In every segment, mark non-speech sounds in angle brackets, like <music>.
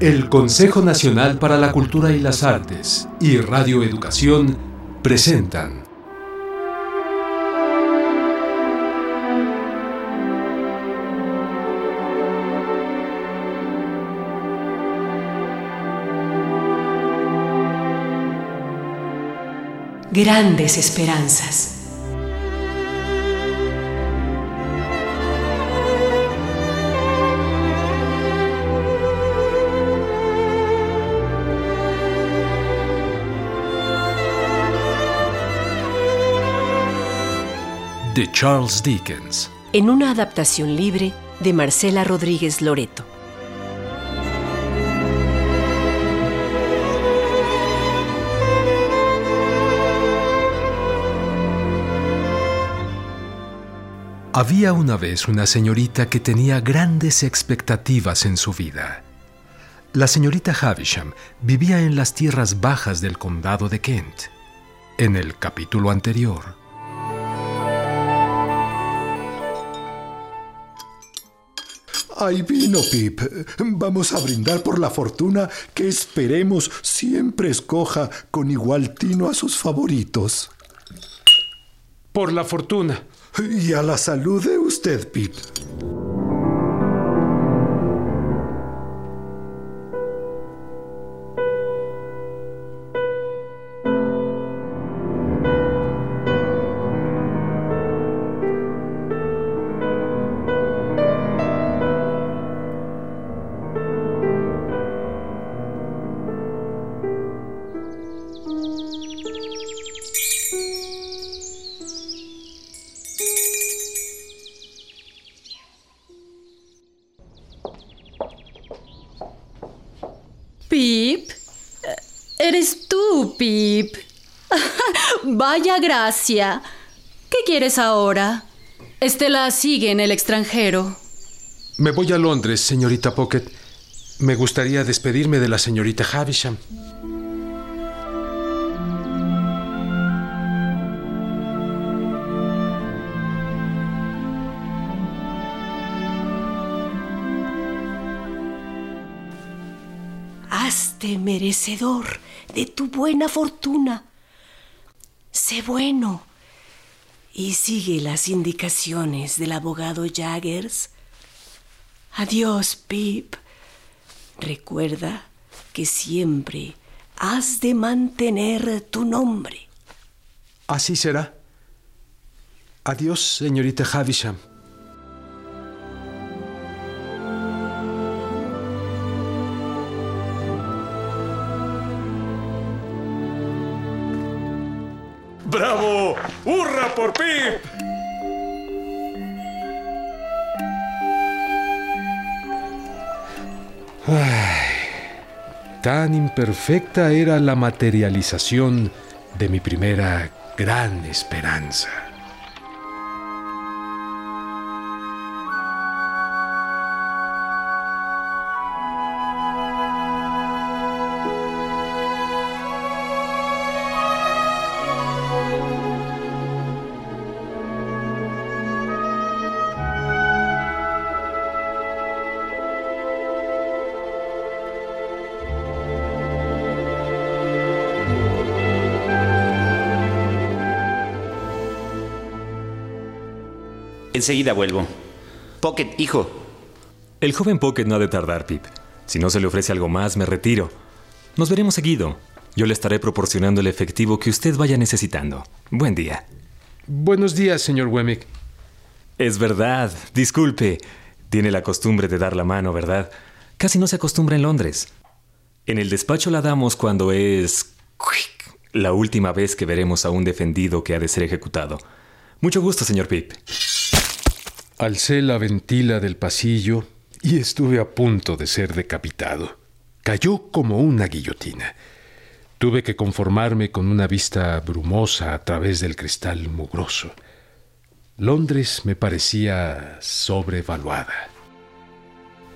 El Consejo Nacional para la Cultura y las Artes y Radio Educación presentan Grandes Esperanzas. De Charles Dickens. En una adaptación libre de Marcela Rodríguez Loreto. Había una vez una señorita que tenía grandes expectativas en su vida. La señorita Havisham vivía en las tierras bajas del condado de Kent. En el capítulo anterior, Hay vino, Pip. Vamos a brindar por la fortuna que esperemos siempre escoja con igual tino a sus favoritos. Por la fortuna. Y a la salud de usted. Pip, Vaya gracia. ¿Qué quieres ahora? Estela sigue en el extranjero. Me voy a Londres, señorita Pocket. Me gustaría despedirme de la señorita Havisham. Hazte merecedor de tu buena fortuna. Sé bueno y sigue las indicaciones del abogado Jaggers. Adiós, Pip. Recuerda que siempre has de mantener tu nombre. Así será. Adiós, señorita Havisham. Tan imperfecta era la materialización de mi primera gran esperanza. Enseguida vuelvo. Pocket, hijo. El joven Pocket no ha de tardar, Pip. Si no se le ofrece algo más, me retiro. Nos veremos seguido. Yo le estaré proporcionando el efectivo que usted vaya necesitando. Buen día. Buenos días, señor Wemmick. Es verdad. Disculpe. Tiene la costumbre de dar la mano, ¿verdad? Casi no se acostumbra en Londres. En el despacho la damos cuando es... la última vez que veremos a un defendido que ha de ser ejecutado. Mucho gusto, señor Pip. Alcé la ventila del pasillo y estuve a punto de ser decapitado. Cayó como una guillotina. Tuve que conformarme con una vista brumosa a través del cristal mugroso. Londres me parecía sobrevaluada.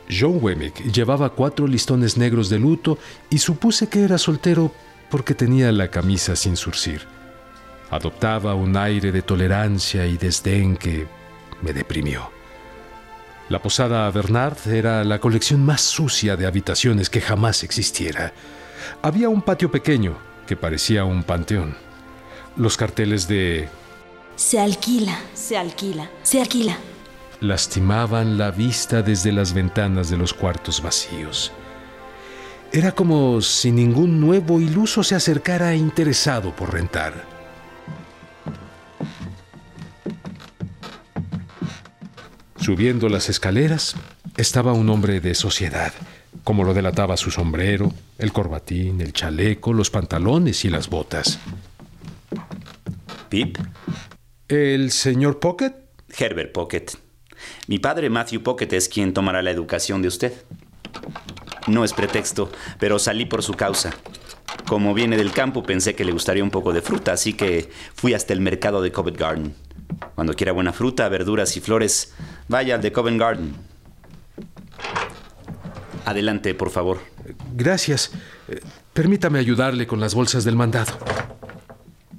John Wemmick llevaba cuatro listones negros de luto y supuse que era soltero porque tenía la camisa sin surcir. Adoptaba un aire de tolerancia y desdén que me deprimió. La posada Bernard era la colección más sucia de habitaciones que jamás existiera. Había un patio pequeño que parecía un panteón. Los carteles de... Se alquila, se alquila, se alquila lastimaban la vista desde las ventanas de los cuartos vacíos. Era como si ningún nuevo iluso se acercara interesado por rentar. Subiendo las escaleras estaba un hombre de sociedad, como lo delataba su sombrero, el corbatín, el chaleco, los pantalones y las botas. ¿Pip? ¿El señor Pocket? Herbert Pocket. Mi padre Matthew Pocket es quien tomará la educación de usted. No es pretexto, pero salí por su causa. Como viene del campo, pensé que le gustaría un poco de fruta, así que fui hasta el mercado de Covent Garden. Cuando quiera buena fruta, verduras y flores, vaya al de Covent Garden. Adelante, por favor. Gracias. Eh, permítame ayudarle con las bolsas del mandado.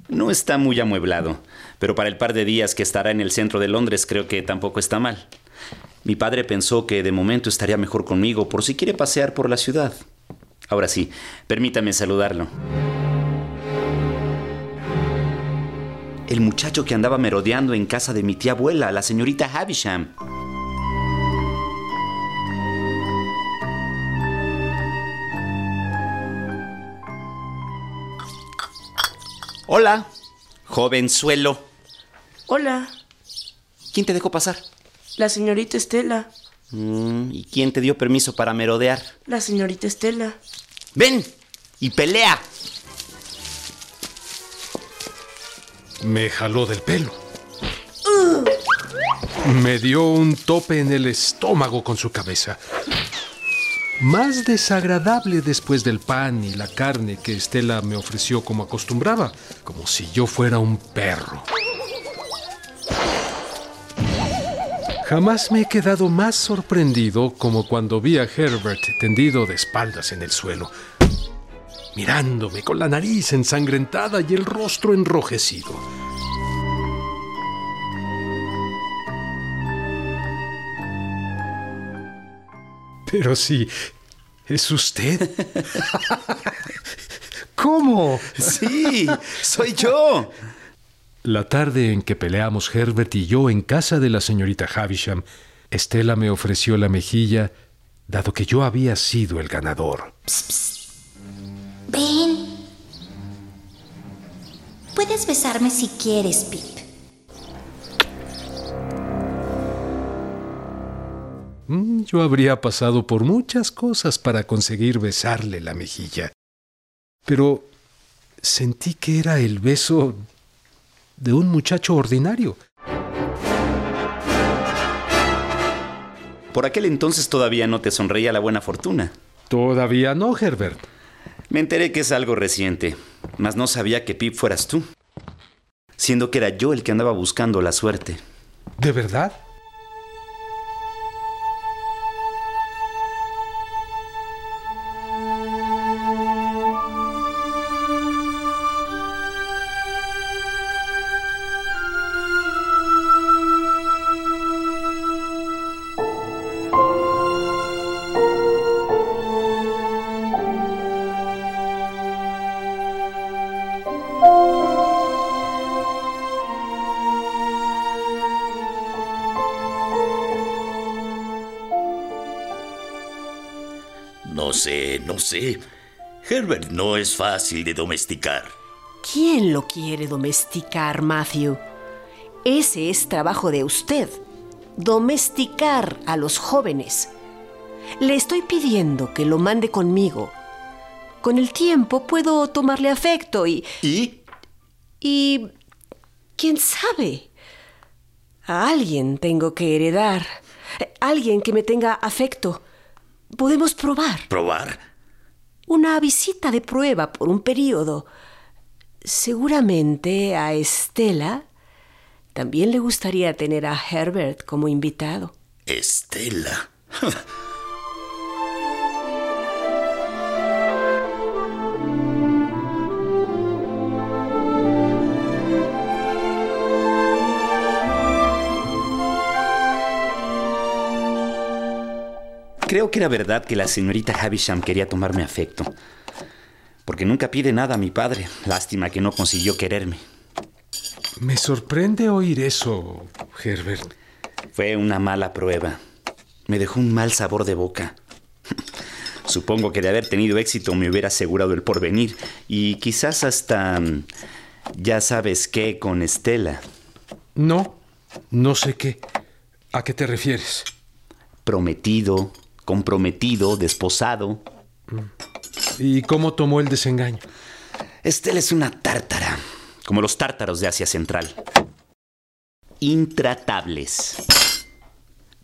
No está muy amueblado, pero para el par de días que estará en el centro de Londres creo que tampoco está mal. Mi padre pensó que de momento estaría mejor conmigo por si quiere pasear por la ciudad. Ahora sí, permítame saludarlo. El muchacho que andaba merodeando en casa de mi tía abuela, la señorita Havisham. Hola, jovenzuelo. Hola. ¿Quién te dejó pasar? La señorita Estela. Mm, ¿Y quién te dio permiso para merodear? La señorita Estela. Ven y pelea. Me jaló del pelo. Me dio un tope en el estómago con su cabeza más desagradable después del pan y la carne que Estela me ofreció como acostumbraba, como si yo fuera un perro. Jamás me he quedado más sorprendido como cuando vi a Herbert tendido de espaldas en el suelo, mirándome con la nariz ensangrentada y el rostro enrojecido. Pero sí, ¿es usted? <laughs> ¿Cómo? Sí, soy yo. La tarde en que peleamos Herbert y yo en casa de la señorita Havisham, Estela me ofreció la mejilla, dado que yo había sido el ganador. Ven. Puedes besarme si quieres, Pip. Mm, yo habría pasado por muchas cosas para conseguir besarle la mejilla. Pero sentí que era el beso de un muchacho ordinario. Por aquel entonces todavía no te sonreía la buena fortuna. Todavía no, Herbert. Me enteré que es algo reciente, mas no sabía que Pip fueras tú, siendo que era yo el que andaba buscando la suerte. ¿De verdad? Sé. Herbert no es fácil de domesticar. ¿Quién lo quiere domesticar, Matthew? Ese es trabajo de usted. Domesticar a los jóvenes. Le estoy pidiendo que lo mande conmigo. Con el tiempo puedo tomarle afecto y... ¿Y? Y... ¿Quién sabe? A alguien tengo que heredar. Alguien que me tenga afecto. Podemos probar. ¿Probar? Una visita de prueba por un periodo. Seguramente a Estela también le gustaría tener a Herbert como invitado. Estela. <laughs> Creo que era verdad que la señorita Havisham quería tomarme afecto. Porque nunca pide nada a mi padre. Lástima que no consiguió quererme. Me sorprende oír eso, Herbert. Fue una mala prueba. Me dejó un mal sabor de boca. Supongo que de haber tenido éxito me hubiera asegurado el porvenir y quizás hasta... Mm, ya sabes qué con Estela. No, no sé qué. ¿A qué te refieres? Prometido, comprometido, desposado. ¿Y cómo tomó el desengaño? Estela es una tártara, como los tártaros de Asia Central. Intratables.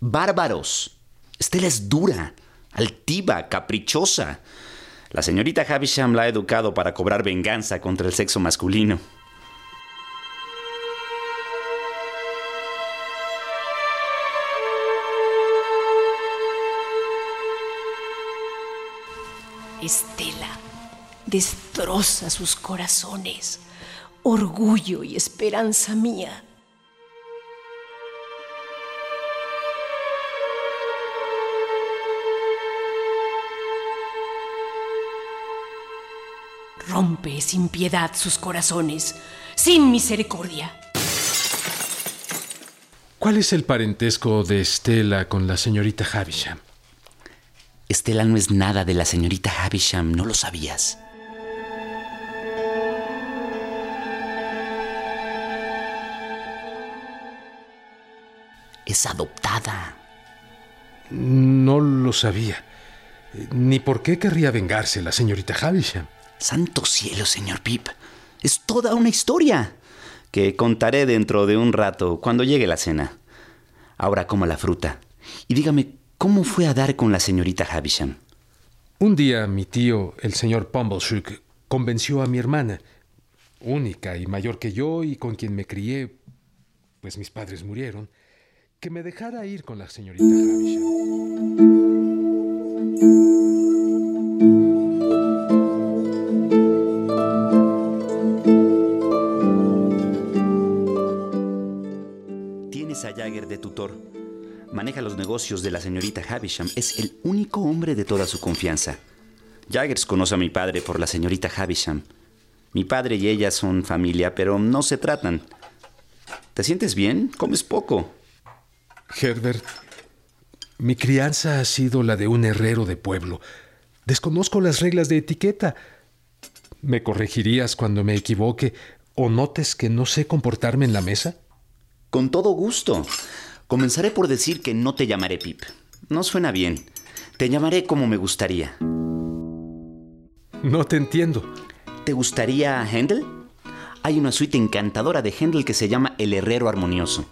Bárbaros. Estela es dura, altiva, caprichosa. La señorita Havisham la ha educado para cobrar venganza contra el sexo masculino. Estela destroza sus corazones, orgullo y esperanza mía. Rompe sin piedad sus corazones, sin misericordia. ¿Cuál es el parentesco de Estela con la señorita Havisham? Estela no es nada de la señorita Havisham, ¿no lo sabías? Es adoptada. No lo sabía. Ni por qué querría vengarse la señorita Havisham. Santo cielo, señor Pip. Es toda una historia que contaré dentro de un rato, cuando llegue la cena. Ahora coma la fruta. Y dígame, ¿cómo fue a dar con la señorita Havisham? Un día mi tío, el señor Pumbleshook, convenció a mi hermana, única y mayor que yo y con quien me crié, pues mis padres murieron, que me dejara ir con la señorita Havisham. Tienes a Jagger de tutor. Maneja los negocios de la señorita Havisham. Es el único hombre de toda su confianza. Jaggers conoce a mi padre por la señorita Havisham. Mi padre y ella son familia, pero no se tratan. ¿Te sientes bien? Comes poco. Herbert, mi crianza ha sido la de un herrero de pueblo. Desconozco las reglas de etiqueta. ¿Me corregirías cuando me equivoque o notes que no sé comportarme en la mesa? Con todo gusto. Comenzaré por decir que no te llamaré Pip. No suena bien. Te llamaré como me gustaría. No te entiendo. ¿Te gustaría Händel? Hay una suite encantadora de Händel que se llama El Herrero Armonioso.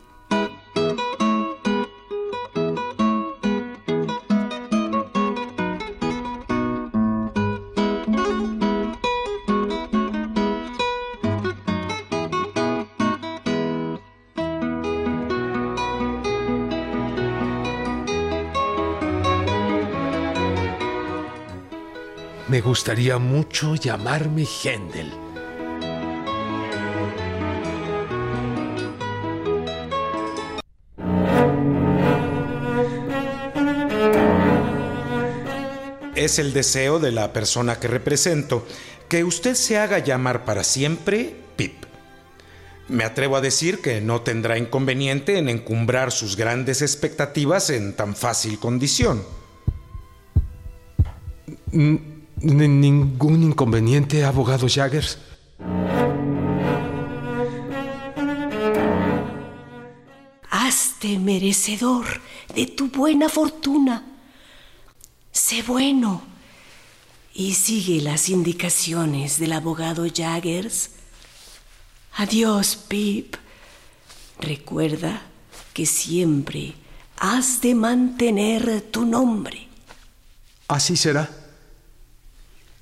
Gustaría mucho llamarme Händel. Es el deseo de la persona que represento que usted se haga llamar para siempre Pip. Me atrevo a decir que no tendrá inconveniente en encumbrar sus grandes expectativas en tan fácil condición. Ningún inconveniente, abogado Jaggers. Hazte merecedor de tu buena fortuna. Sé bueno y sigue las indicaciones del abogado Jaggers. Adiós, Pip. Recuerda que siempre has de mantener tu nombre. Así será.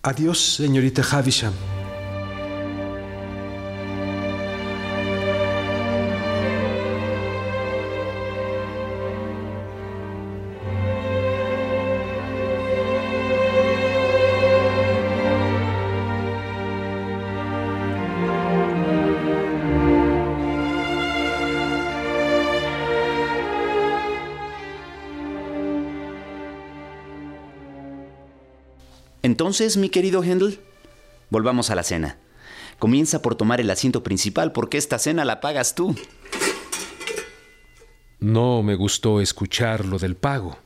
Adiós, señorita Havisham. Entonces, mi querido Hendel, volvamos a la cena. Comienza por tomar el asiento principal porque esta cena la pagas tú. No me gustó escuchar lo del pago.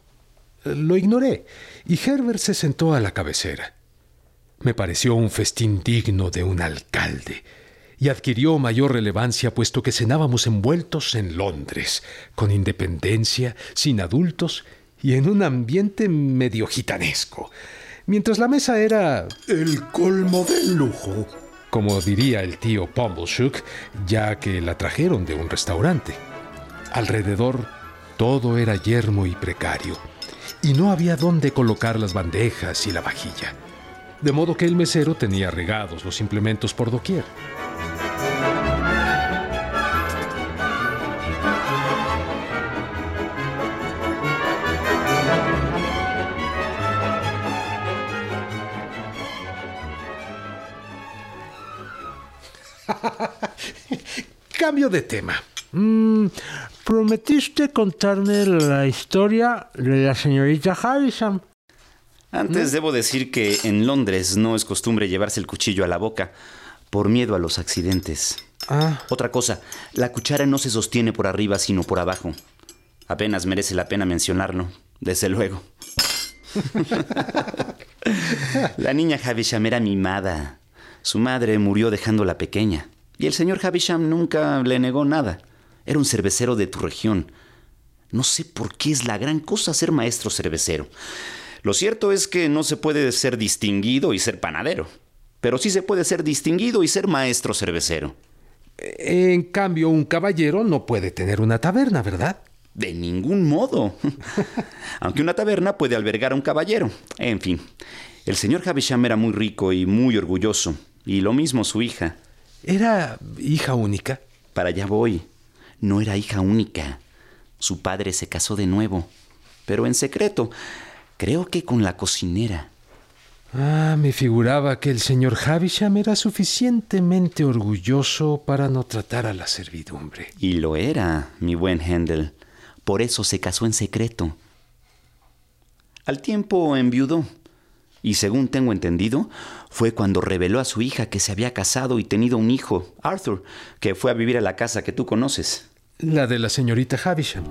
Lo ignoré y Herbert se sentó a la cabecera. Me pareció un festín digno de un alcalde y adquirió mayor relevancia puesto que cenábamos envueltos en Londres, con independencia, sin adultos y en un ambiente medio gitanesco mientras la mesa era... El colmo del lujo. Como diría el tío Pumbleshook, ya que la trajeron de un restaurante. Alrededor todo era yermo y precario, y no había dónde colocar las bandejas y la vajilla. De modo que el mesero tenía regados los implementos por doquier. <laughs> Cambio de tema. Mm, prometiste contarme la historia de la señorita Harrison. Antes ¿Mm? debo decir que en Londres no es costumbre llevarse el cuchillo a la boca por miedo a los accidentes. Ah. Otra cosa, la cuchara no se sostiene por arriba sino por abajo. Apenas merece la pena mencionarlo, desde luego. <laughs> la niña Havisham era mimada. Su madre murió dejándola pequeña. Y el señor Havisham nunca le negó nada. Era un cervecero de tu región. No sé por qué es la gran cosa ser maestro cervecero. Lo cierto es que no se puede ser distinguido y ser panadero, pero sí se puede ser distinguido y ser maestro cervecero. En cambio, un caballero no puede tener una taberna, ¿verdad? De ningún modo. <laughs> Aunque una taberna puede albergar a un caballero. En fin, el señor Havisham era muy rico y muy orgulloso, y lo mismo su hija. ¿Era hija única? Para allá voy. No era hija única. Su padre se casó de nuevo, pero en secreto. Creo que con la cocinera. Ah, me figuraba que el señor Havisham era suficientemente orgulloso para no tratar a la servidumbre. Y lo era, mi buen Händel. Por eso se casó en secreto. Al tiempo enviudó. Y según tengo entendido, fue cuando reveló a su hija que se había casado y tenido un hijo, Arthur, que fue a vivir a la casa que tú conoces. La de la señorita Havisham.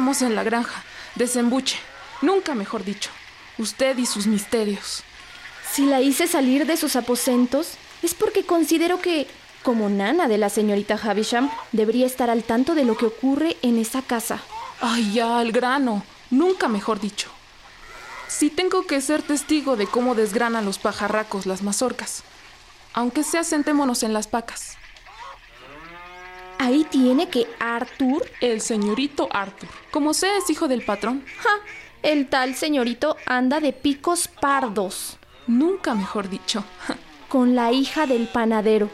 Estamos en la granja. Desembuche. Nunca mejor dicho. Usted y sus misterios. Si la hice salir de sus aposentos, es porque considero que, como nana de la señorita Havisham, debería estar al tanto de lo que ocurre en esa casa. Ay, ya, al grano. Nunca mejor dicho. Si tengo que ser testigo de cómo desgranan los pajarracos las mazorcas. Aunque sea sentémonos en las pacas. Ahí tiene que Arthur. El señorito Arthur. Como sea, es hijo del patrón. ¡Ja! El tal señorito anda de picos pardos. Nunca mejor dicho. Con la hija del panadero.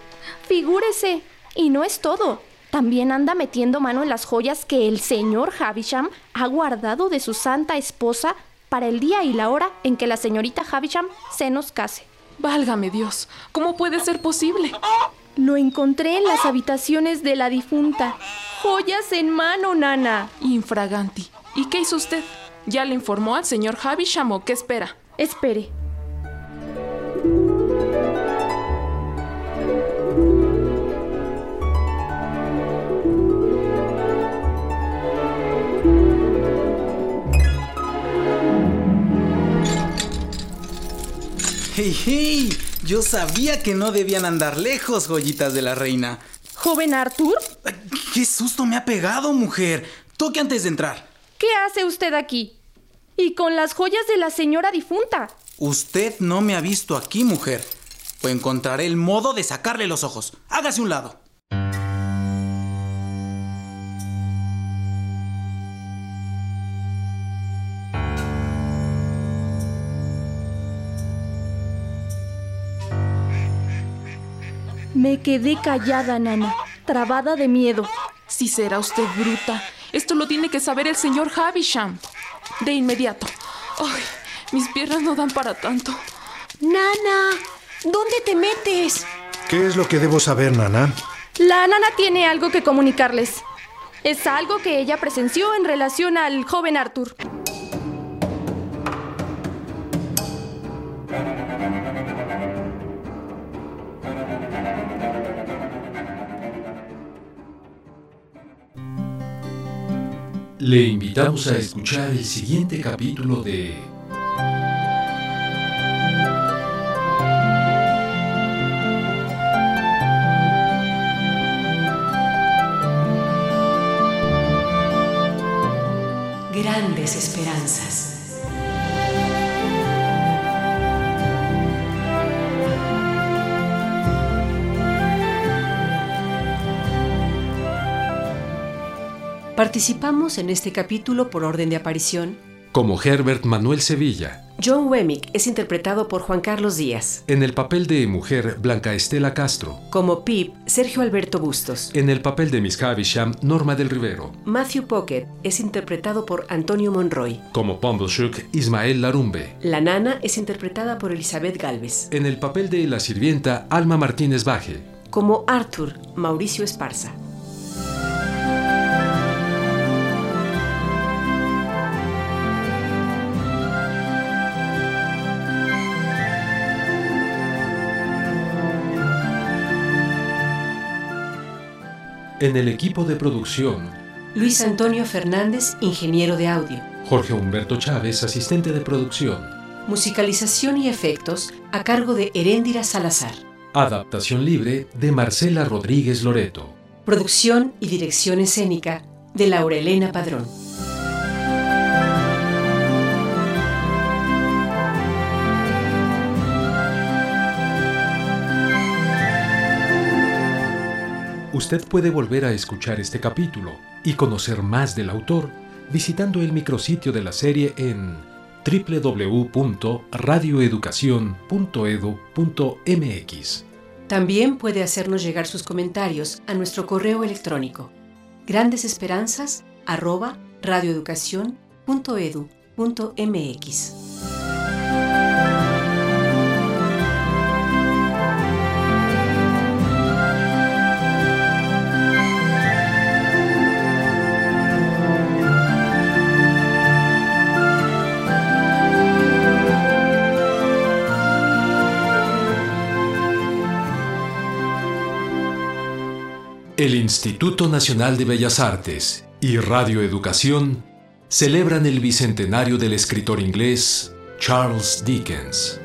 Figúrese. Y no es todo. También anda metiendo mano en las joyas que el señor Havisham ha guardado de su santa esposa para el día y la hora en que la señorita Havisham se nos case. Válgame Dios, ¿cómo puede ser posible? Lo encontré en las habitaciones de la difunta. Joyas en mano, nana. Infraganti. ¿Y qué hizo usted? Ya le informó al señor Javi Chamo que espera. Espere. ¡Hey, hey! Yo sabía que no debían andar lejos, joyitas de la reina. ¿Joven Arthur? ¡Qué susto me ha pegado, mujer! Toque antes de entrar. ¿Qué hace usted aquí? Y con las joyas de la señora difunta. Usted no me ha visto aquí, mujer. O encontraré el modo de sacarle los ojos. Hágase un lado. Me quedé callada, Nana, trabada de miedo. Si será usted bruta. Esto lo tiene que saber el señor Havisham. De inmediato. Ay, mis piernas no dan para tanto. Nana, ¿dónde te metes? ¿Qué es lo que debo saber, Nana? La nana tiene algo que comunicarles. Es algo que ella presenció en relación al joven Arthur. Le invitamos a escuchar el siguiente capítulo de Participamos en este capítulo por orden de aparición. como Herbert Manuel Sevilla, John Wemmick es interpretado por Juan Carlos Díaz. en el papel de mujer Blanca Estela Castro, Como Pip, Sergio Alberto Bustos. en el papel de Miss Havisham Norma del Rivero, Matthew Pocket es interpretado por Antonio Monroy. como Pumblechook Ismael Larumbe, La nana es interpretada por Elizabeth Galvez. en el papel de la sirvienta Alma Martínez Baje, Como Arthur, Mauricio Esparza. En el equipo de producción Luis Antonio Fernández, ingeniero de audio. Jorge Humberto Chávez, asistente de producción, Musicalización y efectos a cargo de Heréndira Salazar. adaptación libre de Marcela Rodríguez Loreto. Producción y dirección escénica de Laura Elena Padrón. Usted puede volver a escuchar este capítulo y conocer más del autor visitando el micrositio de la serie en www.radioeducacion.edu.mx. También puede hacernos llegar sus comentarios a nuestro correo electrónico grandesesperanzas@radioeducacion.edu.mx. El Instituto Nacional de Bellas Artes y Radio Educación celebran el bicentenario del escritor inglés Charles Dickens.